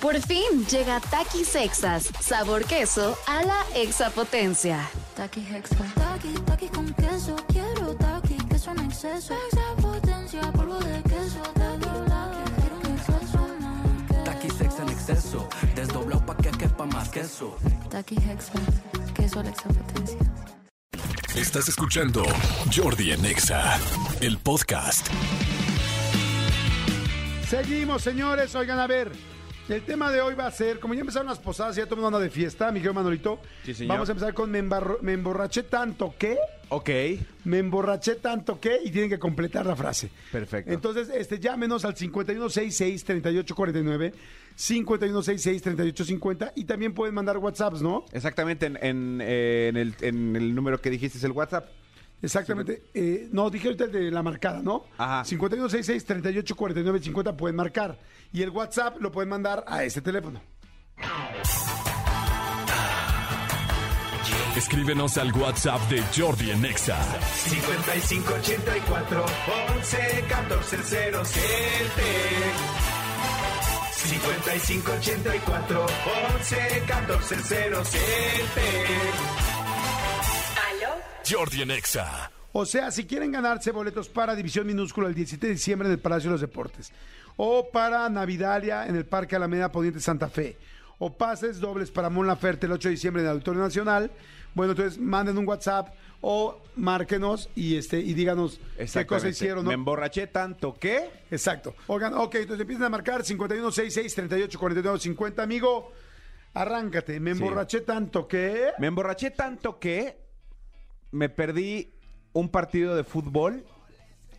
Por fin llega Takis Sexas, sabor queso a la exapotencia. Taki Hexa. Taki, taki con queso. Quiero taki, queso en exceso. Extra potencia, polvo de queso. Taki, taki, quiero un exceso más. En exceso, desdoblado pa' que quepa más queso. Taki Hexa. Queso a la exapotencia. Estás escuchando Jordi en Exa, el podcast. Seguimos, señores. Oigan, a ver. El tema de hoy va a ser, como ya empezaron las posadas, ya todo el mundo anda de fiesta, mi querido Manolito. Sí, señor. Vamos a empezar con me, embarro- me emborraché tanto que. Ok. Me emborraché tanto que. Y tienen que completar la frase. Perfecto. Entonces, este, llámenos al 5166-3849, 5166-3850 y también pueden mandar WhatsApps, ¿no? Exactamente, en, en, eh, en el, en el número que dijiste es el WhatsApp. Exactamente. Eh, no, dije ahorita el de la marcada, ¿no? Ajá. 5166-3849-50 pueden marcar. Y el WhatsApp lo pueden mandar a este teléfono. Escríbenos al WhatsApp de Jordi en Exa. 5584 11 14 07 5584 11 14 07 Jordi en Exa. O sea, si quieren ganarse boletos para División Minúscula el 17 de diciembre en el Palacio de los Deportes, o para Navidalia en el Parque Alameda Poniente Santa Fe, o pases dobles para Mon Laferte el 8 de diciembre en el Auditorio Nacional, bueno, entonces manden un WhatsApp o márquenos y este y díganos qué cosa hicieron, ¿no? Me emborraché tanto que... Exacto. Oigan, ok, entonces empiezan a marcar 5166 38 49 50, amigo. Arráncate, me Sí. emborraché tanto que Me emborraché tanto que me perdí un partido de fútbol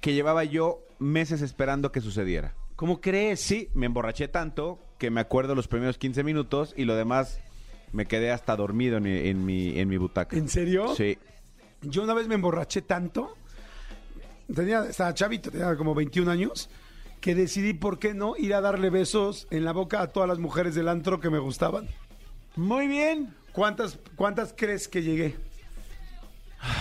que llevaba yo meses esperando que sucediera. ¿Cómo crees? Sí, me emborraché tanto que me acuerdo los primeros 15 minutos y lo demás me quedé hasta dormido en mi, en mi, en mi butaca. ¿En serio? Sí. Yo una vez me emborraché tanto, tenía, estaba chavito, tenía como 21 años, que decidí, ¿por qué no, ir a darle besos en la boca a todas las mujeres del antro que me gustaban. Muy bien. ¿Cuántas, cuántas crees que llegué?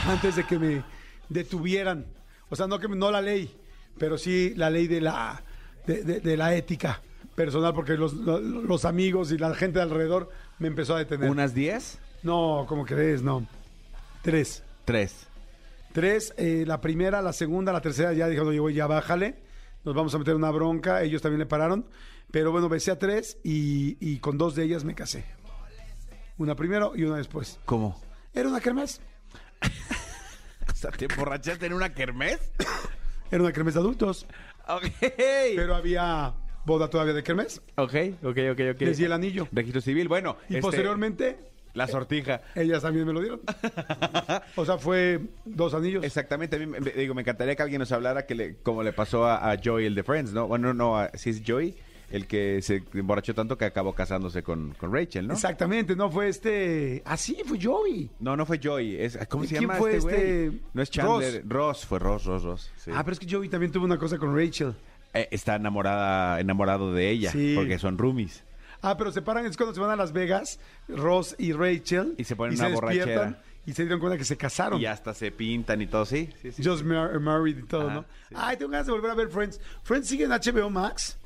Antes de que me detuvieran. O sea, no, que, no la ley, pero sí la ley de la, de, de- de la ética personal, porque los, los- los amigos y la gente de alrededor me empezó a detener. ¿Unas 10? No, ¿cómo crees? No. Tres. Tres. Tres, eh, la primera, la segunda, la tercera ya dijeron, oye, ya bájale, nos vamos a meter una bronca, ellos también le pararon, pero bueno, besé a tres y, y con dos de ellas me casé. Una primero y una después. ¿Cómo? Era una kermés, ¿te emborrachaste en una kermés? era una kermés de adultos, Ok. pero había boda todavía de kermés, Ok, ok, ok, ok. les di el anillo. Registro civil, bueno. Y este, posteriormente, La sortija. ellas también me lo dieron. o sea, fue dos anillos. Exactamente, a mí me, digo, me encantaría que alguien nos hablara que le, como le pasó a, a Joey, el de Friends, ¿no? Bueno, no, a- sí es Joey, el que se emborrachó tanto que acabó casándose con, con Rachel, ¿no? Exactamente, no fue este... Ah, sí, fue Joey. No, no fue Joey, es, ¿cómo se ¿Quién llama fue este este? No es Chandler, Ross. fue Ross, Ross, Ross. sí. Ah, pero es que Joey también tuvo una cosa con Rachel. Eh, está enamorada, enamorado de ella, Sí. porque son roomies. Ah, pero se paran, es cuando se van a Las Vegas, Ross y Rachel. Y se ponen una despiertan borrachera. Y se dieron cuenta que se casaron. Y hasta se pintan y todo, sí. sí, sí. Just mar- married y todo, Ajá, ¿no? Ay, tengo ganas de volver a ver Friends. ¿Friends sigue en HBO Max?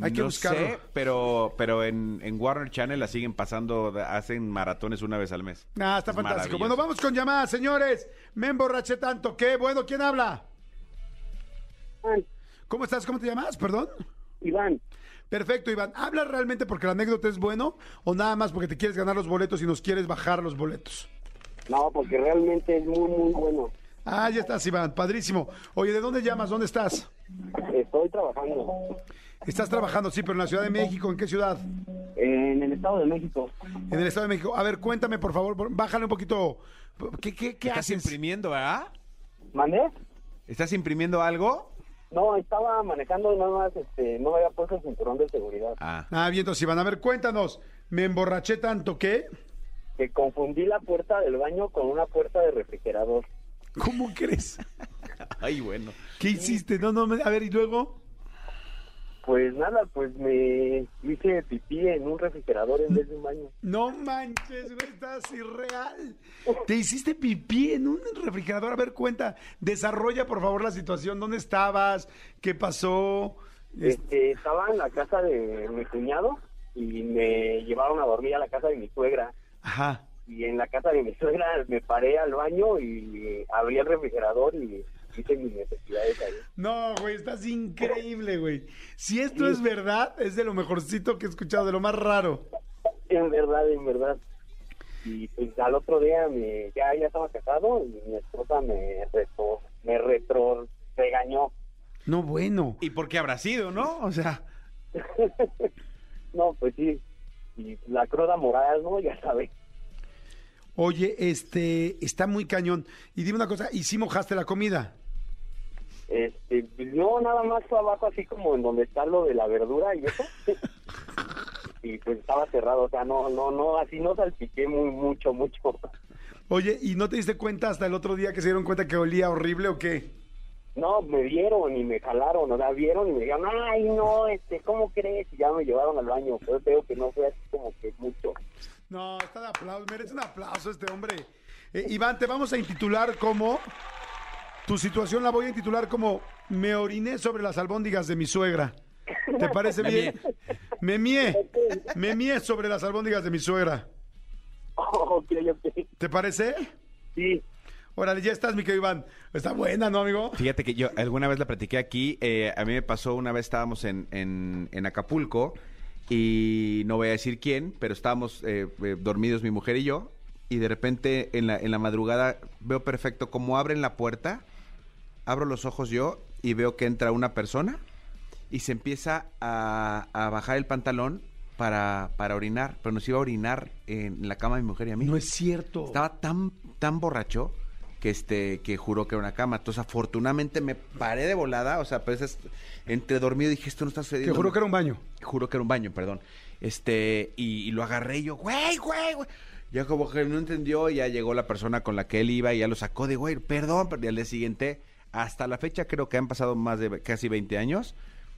Hay que no buscarlo. sé, pero, pero en, en Warner Channel la siguen pasando, hacen maratones una vez al mes. Ah, está Es fantástico. Bueno, vamos con llamadas, señores. Me emborraché tanto que, bueno, ¿quién habla? ¿Cómo estás? ¿Cómo te llamas? Perdón. Iván, Perfecto, Iván. ¿Hablas realmente porque la anécdota es bueno o nada más porque te quieres ganar los boletos y nos quieres bajar los boletos? no, porque realmente es muy, muy bueno. Ah, ya estás, Iván. Padrísimo. Oye, ¿de dónde llamas? ¿Dónde estás? Estoy trabajando Estás trabajando, sí, pero en la Ciudad de México. ¿En qué ciudad? en el Estado de México. En el Estado de México. A ver, cuéntame, por favor. Bájale un poquito. ¿Qué, qué, qué ¿Estás haces? imprimiendo, verdad? ¿Mandé? ¿Estás imprimiendo algo? No, estaba manejando nada más, este, no me había puesto el cinturón de seguridad. Ah. Ah, bien, entonces, Iván. A ver, cuéntanos. Me emborraché tanto que... Que confundí la puerta del baño con una puerta de refrigerador. ¿Cómo crees? Ay, bueno. ¿Qué hiciste? No, no, a ver, ¿y luego? Pues nada, pues me hice pipí en un refrigerador en vez de un baño. No manches, güey, estás irreal. Te hiciste pipí en un refrigerador. A ver, cuenta. Desarrolla, por favor, la situación. ¿Dónde estabas? ¿Qué pasó? Es- Este, estaba en la casa de mi cuñado y me llevaron a dormir a la casa de mi suegra. Ajá. Y en la casa de mi suegra me paré al baño y abrí el refrigerador y hice mis necesidades ahí. No, güey, estás increíble, güey. Si esto es verdad, es de lo mejorcito que he escuchado, de lo más raro. En verdad, en verdad. Y pues al otro día me, ya, ya estaba casado y mi esposa me retro, me retro regañó. No, bueno. ¿Y por qué habrá sido, no? O sea, No, pues sí. Y la cruda moral, ¿no? Ya sabes. Oye, este, está muy cañón. Y dime una cosa, ¿y si mojaste la comida? Este, no, nada más fue abajo, así como en donde está lo de la verdura y eso. y pues estaba cerrado, o sea, no, no, no, así no salpiqué muy, mucho, mucho. Oye, ¿y no te diste cuenta hasta el otro día que se dieron cuenta que olía horrible o qué? No, me vieron y me jalaron, o sea, vieron y me dijeron, ay, no, este, ¿cómo crees? Y ya me llevaron al baño, pero veo que no fue así como que mucho. No, está de aplauso, merece un aplauso este hombre. Eh, Iván, te vamos a intitular como... Tu situación la voy a intitular como Me oriné sobre las albóndigas de mi suegra. ¿Te parece bien? Me mié. Me mié sobre las albóndigas de mi suegra. ok. ¿Te parece? Sí, Órale, ya estás, mi querido Iván. Está buena, ¿no, amigo? Fíjate que yo alguna vez la platiqué aquí. eh, a mí me pasó una vez estábamos en, en- en Acapulco y no voy a decir quién, pero estábamos eh, eh, dormidos mi mujer y yo. Y de repente en la, en la madrugada veo perfecto cómo abren la puerta, abro los ojos yo y veo que entra una persona y se empieza a, a bajar el pantalón para, para orinar, pero nos iba a orinar en la cama de mi mujer y a mí. No es cierto. Estaba tan, tan borracho que este, que juró que era una cama. Entonces, afortunadamente me paré de volada, o sea, pues es- entre dormido dije, esto no está Que sucediendo. juro que era un baño. Juró que era un baño, perdón. Este, y, y lo agarré y yo, güey, güey, güey. Ya como que no entendió, ya llegó la persona con la que él iba y ya lo sacó de, güey, perdón, pero al día siguiente, hasta la fecha creo que han pasado más de casi 20 años.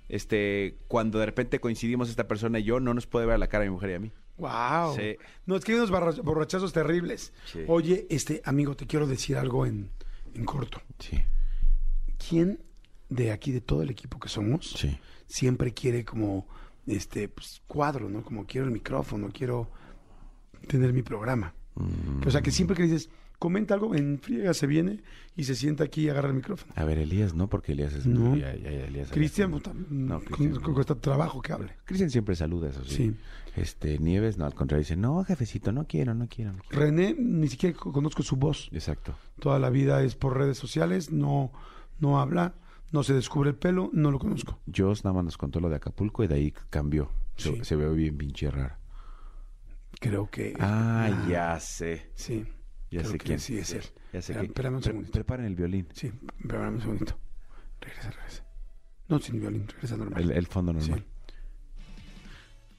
Este, cuando de repente coincidimos esta persona y yo, no nos puede ver la cara a mi mujer y a mí. Wow. Sí. No, es que hay unos borrachazos terribles. Sí. Oye, este, amigo, te quiero decir algo en, en corto. Sí. ¿Quién de aquí, de todo el equipo que somos, Sí. siempre quiere como, este, pues, cuadro, ¿no? Como quiero el micrófono, quiero tener mi programa. O sea, que siempre que dices, comenta algo, en friega se viene y se sienta aquí y agarra el micrófono. A ver, Elías, no, porque Elías es... No. ya- Elías- Cristian, no, con- Cristian, con- no. cuesta trabajo que hable. Cristian siempre saluda, eso sí. Sí. Este, Nieves, no, al contrario, dice, no, jefecito, no quiero, no quiero. no quiero". René, ni siquiera co- conozco su voz. Exacto. Toda la vida es por redes sociales, no, no habla, no se descubre el pelo, no lo conozco. Joss nada más nos contó lo de Acapulco y de ahí cambió. Se, Sí. se ve bien pinche raro. Creo que... Ah, ya sé. Sí. Ya creo sé que quién. Sí, es él. Ya sé Espera- quién. espérame un Pre- segundito. preparen el violín. Sí, espérame un segundito. Regresa, regresa. No, sin violín, regresa normal. El, el fondo normal. Sí.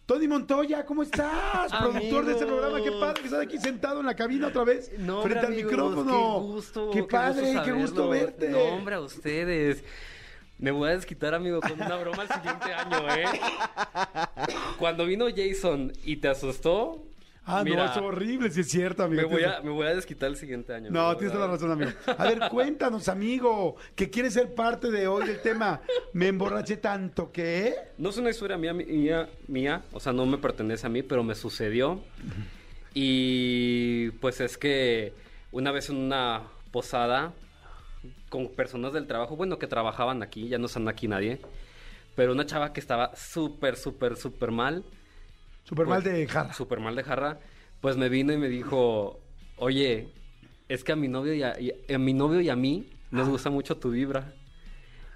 Tony Montoya, ¿cómo estás? Productor de este programa, qué padre que estás aquí sentado en la cabina otra vez, No, frente al amigos, micrófono. Qué gusto. Qué padre, qué gusto verte. No, hombre, a ustedes. Me voy a desquitar, amigo, con una broma el siguiente año, ¿eh? Cuando vino Jason y te asustó. Ah, mira, no, es horrible, si es cierto, amigo. me voy, a, me voy a desquitar el siguiente año. No, tienes toda la razón, amigo. A ver, cuéntanos, amigo, que quieres ser parte de hoy del tema. Me emborraché tanto que... No es una historia mía, mía, mía, o sea, no me pertenece a mí, pero me sucedió. Y pues es que una vez en una posada con personas del trabajo, bueno, que trabajaban aquí, ya no están aquí nadie, pero una chava que estaba súper, súper, súper mal, Súper mal Pues, de jarra. súper mal de jarra, pues me vino y me dijo, oye, es que a mi novio y a, y- a mi novio y a mí nos gusta mucho tu vibra.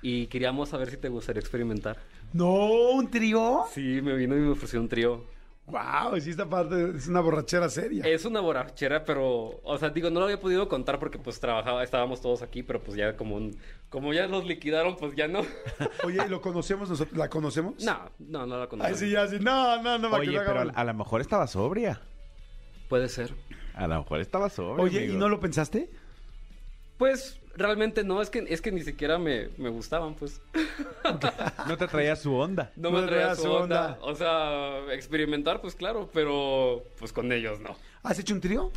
Y queríamos saber si te gustaría experimentar. No, un trío. Sí, me vino y me ofreció un trío. Wow, sí, esta parte es una borrachera seria. Es una borrachera, pero, o sea, digo, no lo había podido contar porque pues trabajaba, estábamos todos aquí, pero pues ya como un- como ya los liquidaron, pues ya no. Oye, ¿y lo conocemos nosotros? ¿La conocemos? no, no, no la conozco. Ay, sí, ya, sí. No, no, no, Oye, pero a, a lo mejor estaba sobria. Puede ser. A lo mejor estaba sobria. Oye, ¿y no lo pensaste? Pues realmente no, es que es que ni siquiera me, me gustaban, pues. No te traía su onda. No, No me traía traía su onda. O sea, experimentar, pues claro, pero pues con ellos no. ¿Has hecho un trío?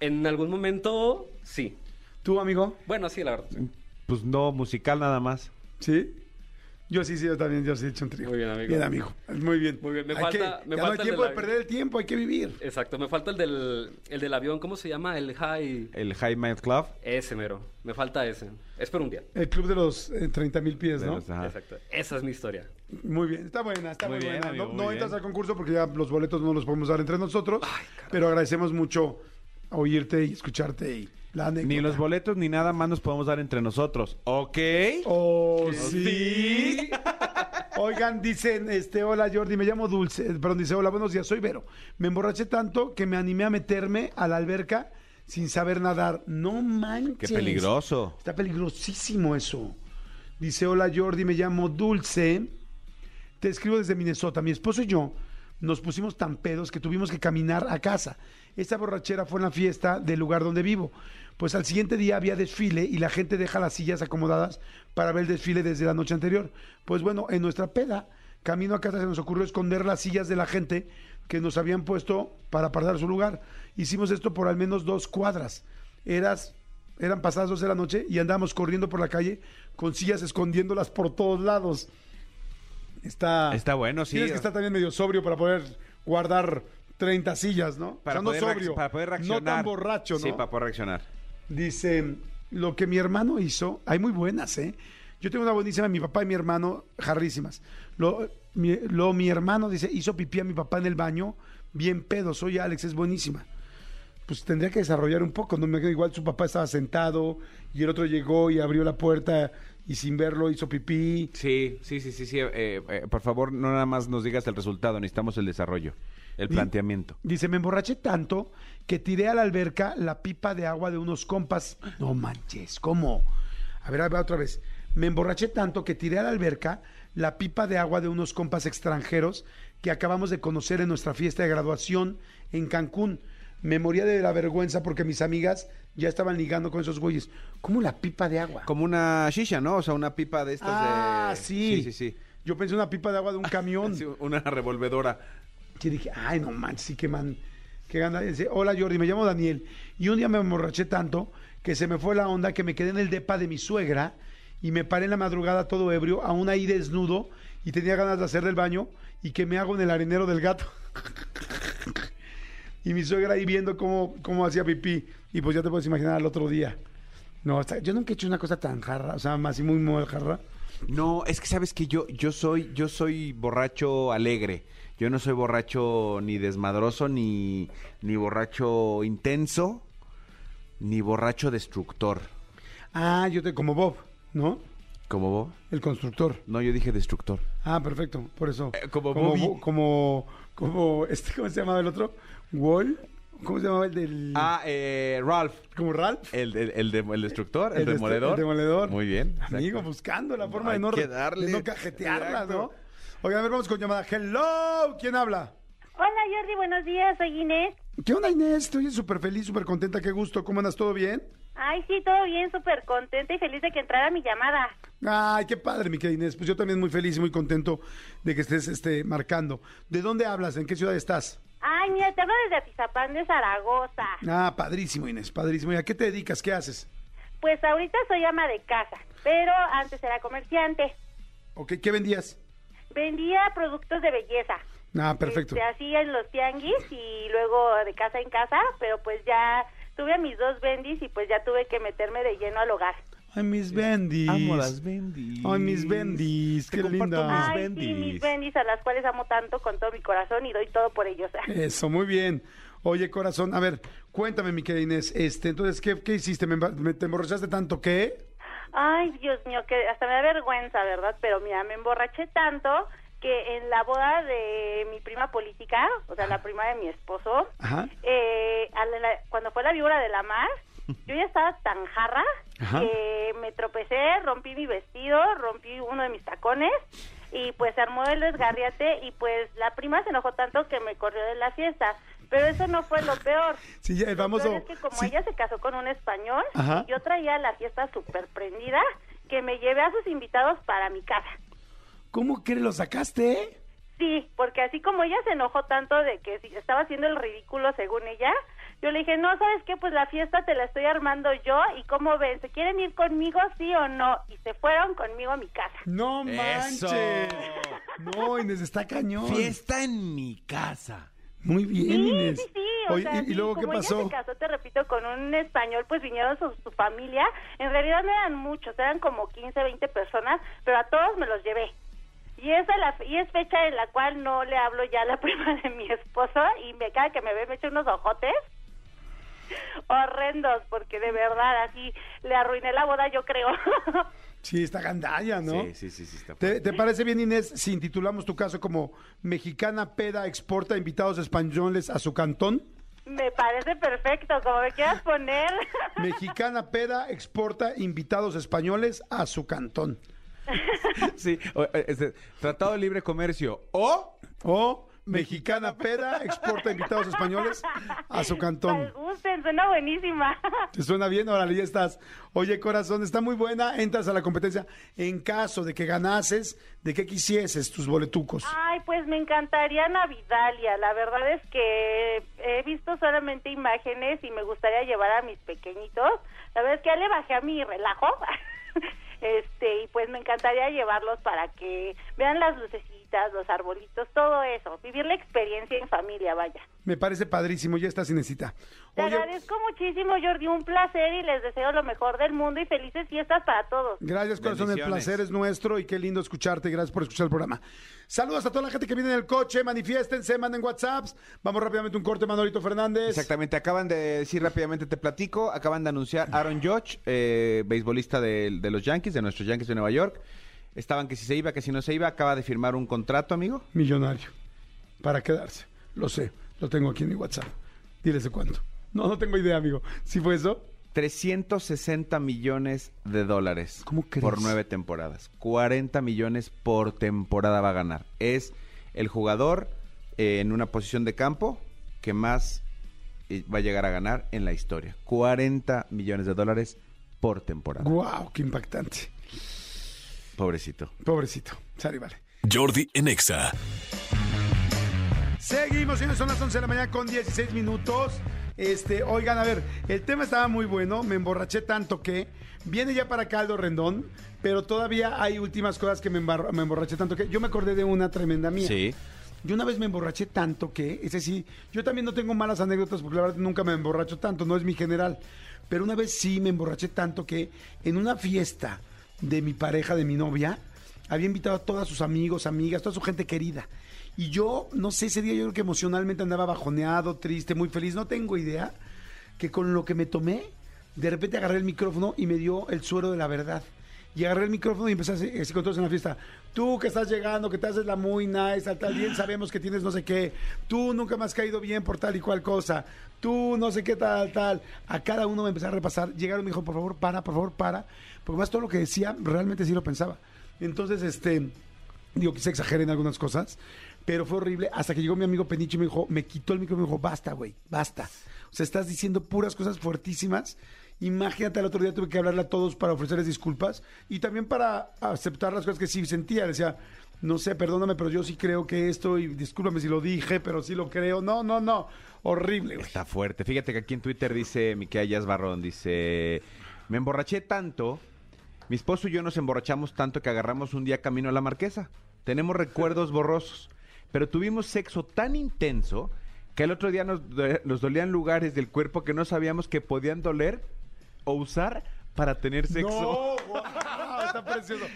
En algún momento, sí. ¿Tú, amigo? Bueno, sí, la verdad. Pues no, musical nada más. ¿Sí? Yo sí, sí, yo también, yo sí he hecho un trío. Muy bien, amigo. Bien, amigo. Muy bien. Muy bien, me Hay falta- que- me ya no hay el tiempo de perder el tiempo, hay que vivir. Exacto, me falta el del, el del avión, ¿cómo se llama? El high... El High Mind Club. Ese mero, me falta ese. Espero un día. El club de los eh, 30 mil pies, de ¿no? los-. Exacto, esa es mi historia. Muy bien, está buena, está muy, Muy bien, buena. amigo, no muy no entras bien. al concurso porque ya los boletos no los podemos dar entre nosotros, pero agradecemos mucho oírte y escucharte y la. Ni los boletos ni nada más nos podemos dar entre nosotros. ¿Ok? Oh, sí. Oigan, dicen, este, hola Jordi, me llamo Dulce, perdón, dice, hola, buenos días, soy Vero. Me emborraché tanto que me animé a meterme a la alberca sin saber nadar. No manches. Qué peligroso. Está peligrosísimo eso. Dice, hola Jordi, me llamo Dulce. Te escribo desde Minnesota. Mi esposo y yo nos pusimos tan pedos que tuvimos que caminar a casa. Esta borrachera fue en la fiesta del lugar donde vivo. Pues al siguiente día había desfile y la gente deja las sillas acomodadas para ver el desfile desde la noche anterior. Pues bueno, en nuestra peda, camino a casa se nos ocurrió esconder las sillas de la gente que nos habían puesto para apartar su lugar. Hicimos esto por al menos dos cuadras. Eras, eran pasadas dos de la noche y andábamos corriendo por la calle con sillas escondiéndolas por todos lados. Está, Está bueno, sí. Tienes que estar también medio sobrio para poder guardar 30 sillas, ¿no? Para, o sea, no poder reacc- sobrio, para poder no reaccionar. tan borracho, ¿no? Sí, para poder reaccionar. Dice, lo que mi hermano hizo, hay muy buenas, ¿eh? Yo tengo una buenísima, mi papá y mi hermano, jarrísimas. Lo mi, lo, mi hermano, dice, hizo pipí a mi papá en el baño, bien pedo, soy Alex, es buenísima. Pues tendría que desarrollar un poco, ¿no? Me quedo igual su papá estaba sentado y el otro llegó y abrió la puerta y sin verlo hizo pipí. Sí, sí, sí, sí, sí. eh, eh, por favor, no nada más nos digas el resultado, necesitamos el desarrollo, el planteamiento. Dice, me emborraché tanto que tiré a la alberca la pipa de agua de unos compas. No manches, ¿cómo? A ver, a ver otra vez. Me emborraché tanto que tiré a la alberca la pipa de agua de unos compas extranjeros que acabamos de conocer en nuestra fiesta de graduación en Cancún. Me moría de la vergüenza porque mis amigas ya estaban ligando con esos güeyes. ¿Cómo la pipa de agua? Como una shisha, ¿no? O sea, una pipa de estas Ah, de... sí. Sí, sí, sí. Yo pensé una pipa de agua de un camión. Sí, una revolvedora. Y dije, ay, no manches, sí que man, qué gana. Dice, hola Jordi, me llamo Daniel. Y un día me emborraché tanto que se me fue la onda que me quedé en el depa de mi suegra y me paré en la madrugada todo ebrio, aún ahí desnudo y tenía ganas de hacer del baño y que me hago en el arenero del gato. y mi suegra ahí viendo cómo, cómo hacía pipí. Y pues ya te puedes imaginar al otro día. No, hasta- yo nunca he hecho una cosa tan jarra, o sea, así muy, muy jarra. No, es que sabes que yo, yo soy, yo soy borracho alegre. Yo no soy borracho ni desmadroso, ni, ni borracho intenso, ni borracho destructor. Ah, yo te, como Bob, ¿no? ¿Como vos? El constructor. No, yo dije destructor. Ah, perfecto, por eso. Eh, como como, Bobby. Bo- como, como, este, ¿cómo se llamaba el otro? Wall, ¿cómo se llamaba el del? Ah, eh, Ralph. como Ralph. El, el, el, de- el destructor, el, El demoledor. el demoledor. Muy bien. Amigo, exacto. buscando la forma Hay de no, que darle. de no cajetearla, Exacto. ¿no? Oiga, a ver, vamos con llamada. Hello, ¿quién habla? Hola Jordi, buenos días, soy Inés. ¿Qué onda, Inés? Estoy súper feliz, súper contenta, qué gusto. ¿Cómo andas? ¿Todo bien? Ay, sí, todo bien, súper contenta y feliz de que entrara mi llamada. Ay, qué padre, mi querida Inés. Pues yo también muy feliz y muy contento de que estés este, marcando. ¿De dónde hablas? ¿En qué ciudad estás? Ay, mira, te hablo desde Atizapán de Zaragoza. Ah, padrísimo, Inés, padrísimo. ¿Y a qué te dedicas? ¿Qué haces? Pues ahorita soy ama de casa, pero antes era comerciante. ¿O qué, vendías? Vendía productos de belleza. Ah, perfecto. Este, hacía en los tianguis y luego de casa en casa, pero pues ya tuve a mis dos bendis y pues ya tuve que meterme de lleno al hogar. Ay, mis bendis. Amo las bendis. Ay, mis bendis. Qué linda. mis Ay, bendis. sí, mis bendis a las cuales amo tanto con todo mi corazón y doy todo por ellos. Eso, muy bien. Oye, corazón, a ver, cuéntame, mi querida Inés. Este, entonces, ¿qué, qué hiciste? ¿Me, emba- me- ¿Te emborrachaste tanto que? Ay, Dios mío, que hasta me da vergüenza, ¿verdad? Pero mira, me emborraché tanto que en la boda de mi prima política, o sea, la prima de mi esposo, Ajá. eh, la- cuando fue la víbora de la mar, yo ya estaba tan jarra Ajá. que me tropecé, rompí mi vestido, rompí uno de mis tacones y pues se armó el desgarriate y pues la prima se enojó tanto que me corrió de la fiesta. Pero eso no fue lo peor. Sí, ya, el Lo es que como sí. ella se casó con un español, Ajá. yo traía la fiesta súper prendida, que me llevé a sus invitados para mi casa. ¿Cómo que lo sacaste? Sí, porque así como ella se enojó tanto de que estaba haciendo el ridículo según ella, Yo le dije, no, ¿sabes qué? Pues la fiesta te la estoy armando yo y cómo ven, ¿se quieren ir conmigo, sí o no? Y se fueron conmigo a mi casa. No Eso. manches. No, Inés, está cañón. Fiesta en mi casa. Muy bien, Sí, Inés. sí, sí. O Oye, sea, y, luego qué como ella pasó? se casó, te repito, con un español, pues vinieron su, su familia. En realidad no eran muchos, eran como 15, 20 personas, pero a todos me los llevé. Y es, la, y es fecha en la cual no le hablo ya a la prima de mi esposo y me cada que me ve me echa unos ojotes horrendos porque de verdad así le arruiné la boda yo creo. Sí, está gandalla, ¿no? Sí, sí, sí, sí. Está ¿Te, te parece bien, Inés, si intitulamos tu caso como Mexicana Peda exporta invitados españoles a su cantón? me parece perfecto, como me quieras poner. Mexicana Peda exporta invitados españoles a su cantón. Sí, o- eh, este, Tratado de Libre Comercio o O Mexicana Peda exporta invitados españoles a su Me cantón. gusten, suena buenísima. ¿Te suena bien? Órale, ya estás. Oye, corazón, está muy buena. Entras a la competencia. En caso de que ganases, ¿de qué quisieses tus boletucos? Ay, pues me encantaría Navidalia. La verdad es que he visto solamente imágenes y me gustaría llevar a mis pequeñitos. La verdad es que ya le bajé a mi relajo. Este, y pues me encantaría llevarlos para que vean las lucecitas, los arbolitos, todo eso. Vivir la experiencia en familia, vaya. Me parece padrísimo. Ya estás, Inesita. Te Oye, agradezco muchísimo, Jordi. Un placer y les deseo lo mejor del mundo y felices fiestas para todos. Gracias, corazón. El placer es nuestro y qué lindo escucharte. Gracias por escuchar el programa. Saludos a toda la gente que viene en el coche. Manifiéstense, manden WhatsApps. Vamos rápidamente un corte, Manolito Fernández. Exactamente, acaban de decir rápidamente, te platico, acaban de anunciar Aaron Judge, eh, beisbolista de, de los Yankees, de nuestros Yankees de Nueva York. Estaban que si se iba, que si no se iba, acaba de firmar un contrato, amigo. Millonario. Para quedarse. Lo sé. Lo tengo aquí en mi WhatsApp. Diles de cuánto. No, no tengo idea, amigo. ¿Sí fue eso? 360 millones de dólares ¿Cómo crees? por nueve temporadas. 40 millones por temporada va a ganar. Es el jugador eh, en una posición de campo que más eh, va a llegar a ganar en la historia. 40 millones de dólares por temporada. ¡Guau! ¡Qué impactante! Pobrecito. Pobrecito. Sale, vale. Jordi en Exa. Seguimos, señores, son las 11 de la mañana con 16 minutos. Este, oigan, a ver, el tema estaba muy bueno, me emborraché tanto que viene ya para acá Aldo Rendón, pero todavía hay últimas cosas que me, embar- me emborraché tanto que yo me acordé de una tremenda mía. Sí. Yo una vez me emborraché tanto que, ese sí, yo también no tengo malas anécdotas porque la verdad nunca me emborracho tanto, no es mi general. Pero una vez sí me emborraché tanto que en una fiesta de mi pareja, de mi novia, había invitado a todos sus amigos, amigas, toda su gente querida. Y yo, no sé, ese día yo creo que emocionalmente andaba bajoneado, triste, muy feliz, no tengo idea, que con lo que me tomé, de repente agarré el micrófono y me dio el suero de la verdad. Y agarré el micrófono y empecé así con todos en la fiesta. Tú que estás llegando, que te haces la muy nice, tal, tal, bien sabemos que tienes no sé qué. Tú nunca me has caído bien por tal y cual cosa. Tú no sé qué tal, tal. A cada uno me empecé a repasar. Llegaron y me dijo, por favor, para, por favor, para. Porque más todo lo que decía, realmente sí lo pensaba. Entonces, este, digo, quise exagerar en algunas cosas, pero fue horrible. Hasta que llegó mi amigo Peniche y me dijo, me quitó el micrófono y me dijo, basta, güey, basta. O sea, estás diciendo puras cosas fuertísimas. Imagínate, el otro día tuve que hablarle a todos para ofrecerles disculpas y también para aceptar las cosas que sí sentía. Decía, no sé, perdóname, pero yo sí creo que esto, y discúlpame si lo dije, pero sí lo creo. No, no, no. Horrible, güey. Está fuerte. Fíjate que aquí en Twitter dice Miquel Barrón, dice, me emborraché tanto, mi esposo y yo nos emborrachamos tanto que agarramos un día camino a la marquesa. Tenemos recuerdos borrosos, pero tuvimos sexo tan intenso que el otro día nos dolían lugares del cuerpo que no sabíamos que podían doler o usar para tener sexo. No, guau, está precioso.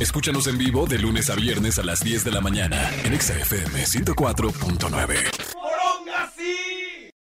Escúchanos en vivo de lunes a viernes a las 10 de la mañana en Exa FM 104.9.